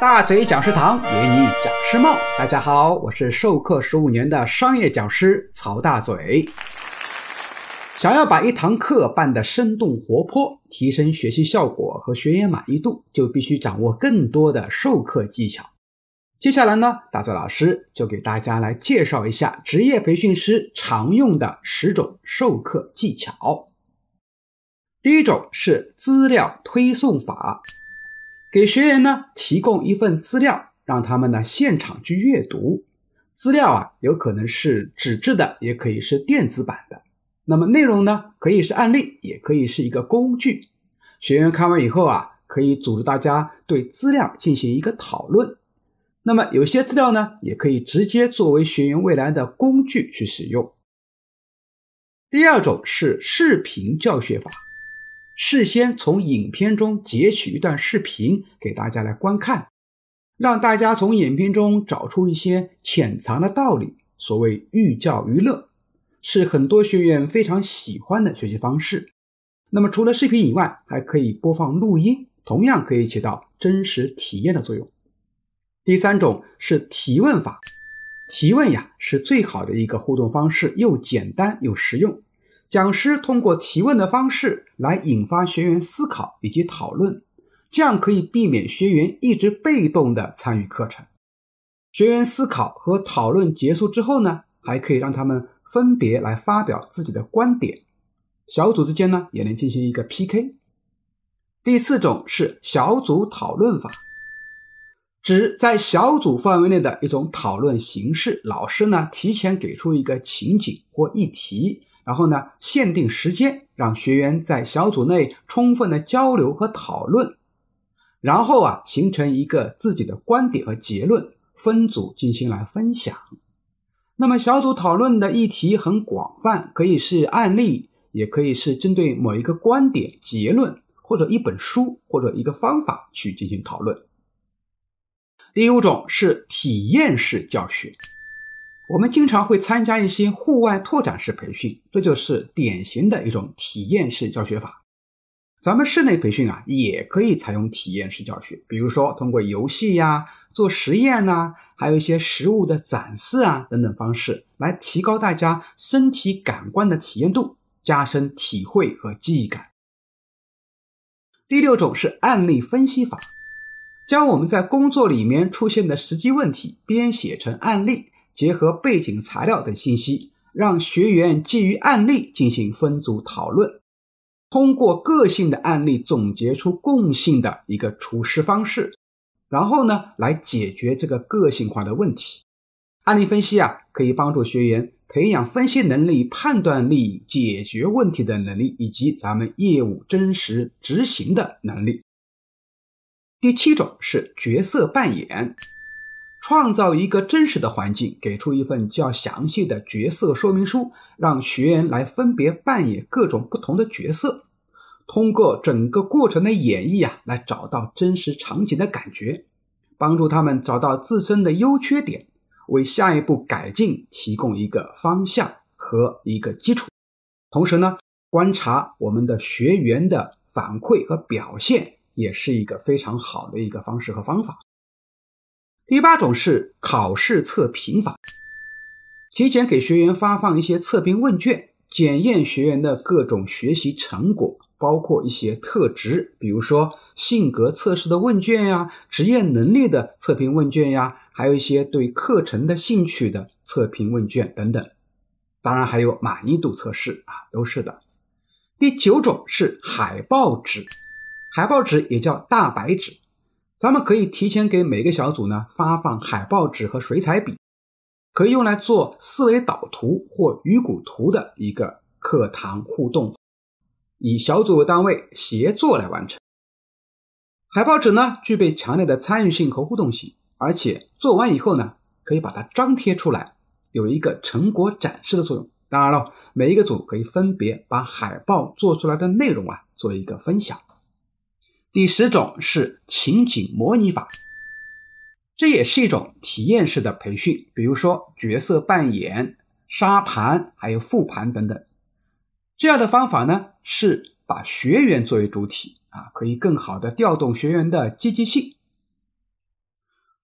大嘴讲师堂圆你讲师梦，大家好，我是授课十五年的商业讲师曹大嘴。想要把一堂课办得生动活泼，提升学习效果和学员满意度，就必须掌握更多的授课技巧。接下来呢，大嘴老师就给大家来介绍一下职业培训师常用的十种授课技巧。第一种是资料推送法。给学员呢提供一份资料，让他们呢现场去阅读。资料啊，有可能是纸质的，也可以是电子版的。那么内容呢，可以是案例，也可以是一个工具。学员看完以后啊，可以组织大家对资料进行一个讨论。那么有些资料呢，也可以直接作为学员未来的工具去使用。第二种是视频教学法。事先从影片中截取一段视频给大家来观看，让大家从影片中找出一些潜藏的道理。所谓寓教于乐，是很多学员非常喜欢的学习方式。那么除了视频以外，还可以播放录音，同样可以起到真实体验的作用。第三种是提问法，提问呀是最好的一个互动方式，又简单又实用。讲师通过提问的方式来引发学员思考以及讨论，这样可以避免学员一直被动的参与课程。学员思考和讨论结束之后呢，还可以让他们分别来发表自己的观点，小组之间呢也能进行一个 PK。第四种是小组讨论法，指在小组范围内的一种讨论形式。老师呢提前给出一个情景或议题。然后呢，限定时间，让学员在小组内充分的交流和讨论，然后啊，形成一个自己的观点和结论，分组进行来分享。那么小组讨论的议题很广泛，可以是案例，也可以是针对某一个观点、结论，或者一本书或者一个方法去进行讨论。第五种是体验式教学。我们经常会参加一些户外拓展式培训，这就是典型的一种体验式教学法。咱们室内培训啊，也可以采用体验式教学，比如说通过游戏呀、做实验呐，还有一些实物的展示啊等等方式，来提高大家身体感官的体验度，加深体会和记忆感。第六种是案例分析法，将我们在工作里面出现的实际问题编写成案例。结合背景材料等信息，让学员基于案例进行分组讨论，通过个性的案例总结出共性的一个处事方式，然后呢来解决这个个性化的问题。案例分析啊，可以帮助学员培养分析能力、判断力、解决问题的能力，以及咱们业务真实执行的能力。第七种是角色扮演。创造一个真实的环境，给出一份较详细的角色说明书，让学员来分别扮演各种不同的角色，通过整个过程的演绎啊，来找到真实场景的感觉，帮助他们找到自身的优缺点，为下一步改进提供一个方向和一个基础。同时呢，观察我们的学员的反馈和表现，也是一个非常好的一个方式和方法。第八种是考试测评法，提前给学员发放一些测评问卷，检验学员的各种学习成果，包括一些特质，比如说性格测试的问卷呀，职业能力的测评问卷呀，还有一些对课程的兴趣的测评问卷等等。当然还有满意度测试啊，都是的。第九种是海报纸，海报纸也叫大白纸。咱们可以提前给每个小组呢发放海报纸和水彩笔，可以用来做思维导图或鱼骨图的一个课堂互动，以小组为单位协作来完成。海报纸呢具备强烈的参与性和互动性，而且做完以后呢可以把它张贴出来，有一个成果展示的作用。当然了，每一个组可以分别把海报做出来的内容啊做一个分享。第十种是情景模拟法，这也是一种体验式的培训，比如说角色扮演、沙盘，还有复盘等等。这样的方法呢，是把学员作为主体啊，可以更好的调动学员的积极性。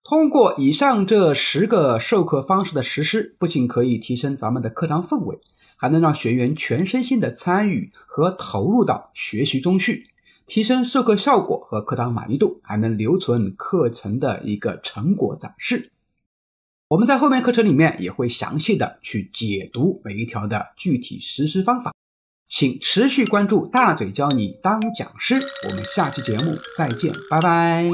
通过以上这十个授课方式的实施，不仅可以提升咱们的课堂氛围，还能让学员全身心的参与和投入到学习中去，提升授课效果和课堂满意度，还能留存课程的一个成果展示。我们在后面课程里面也会详细的去解读每一条的具体实施方法，请持续关注大嘴教你当讲师，我们下期节目再见，拜拜。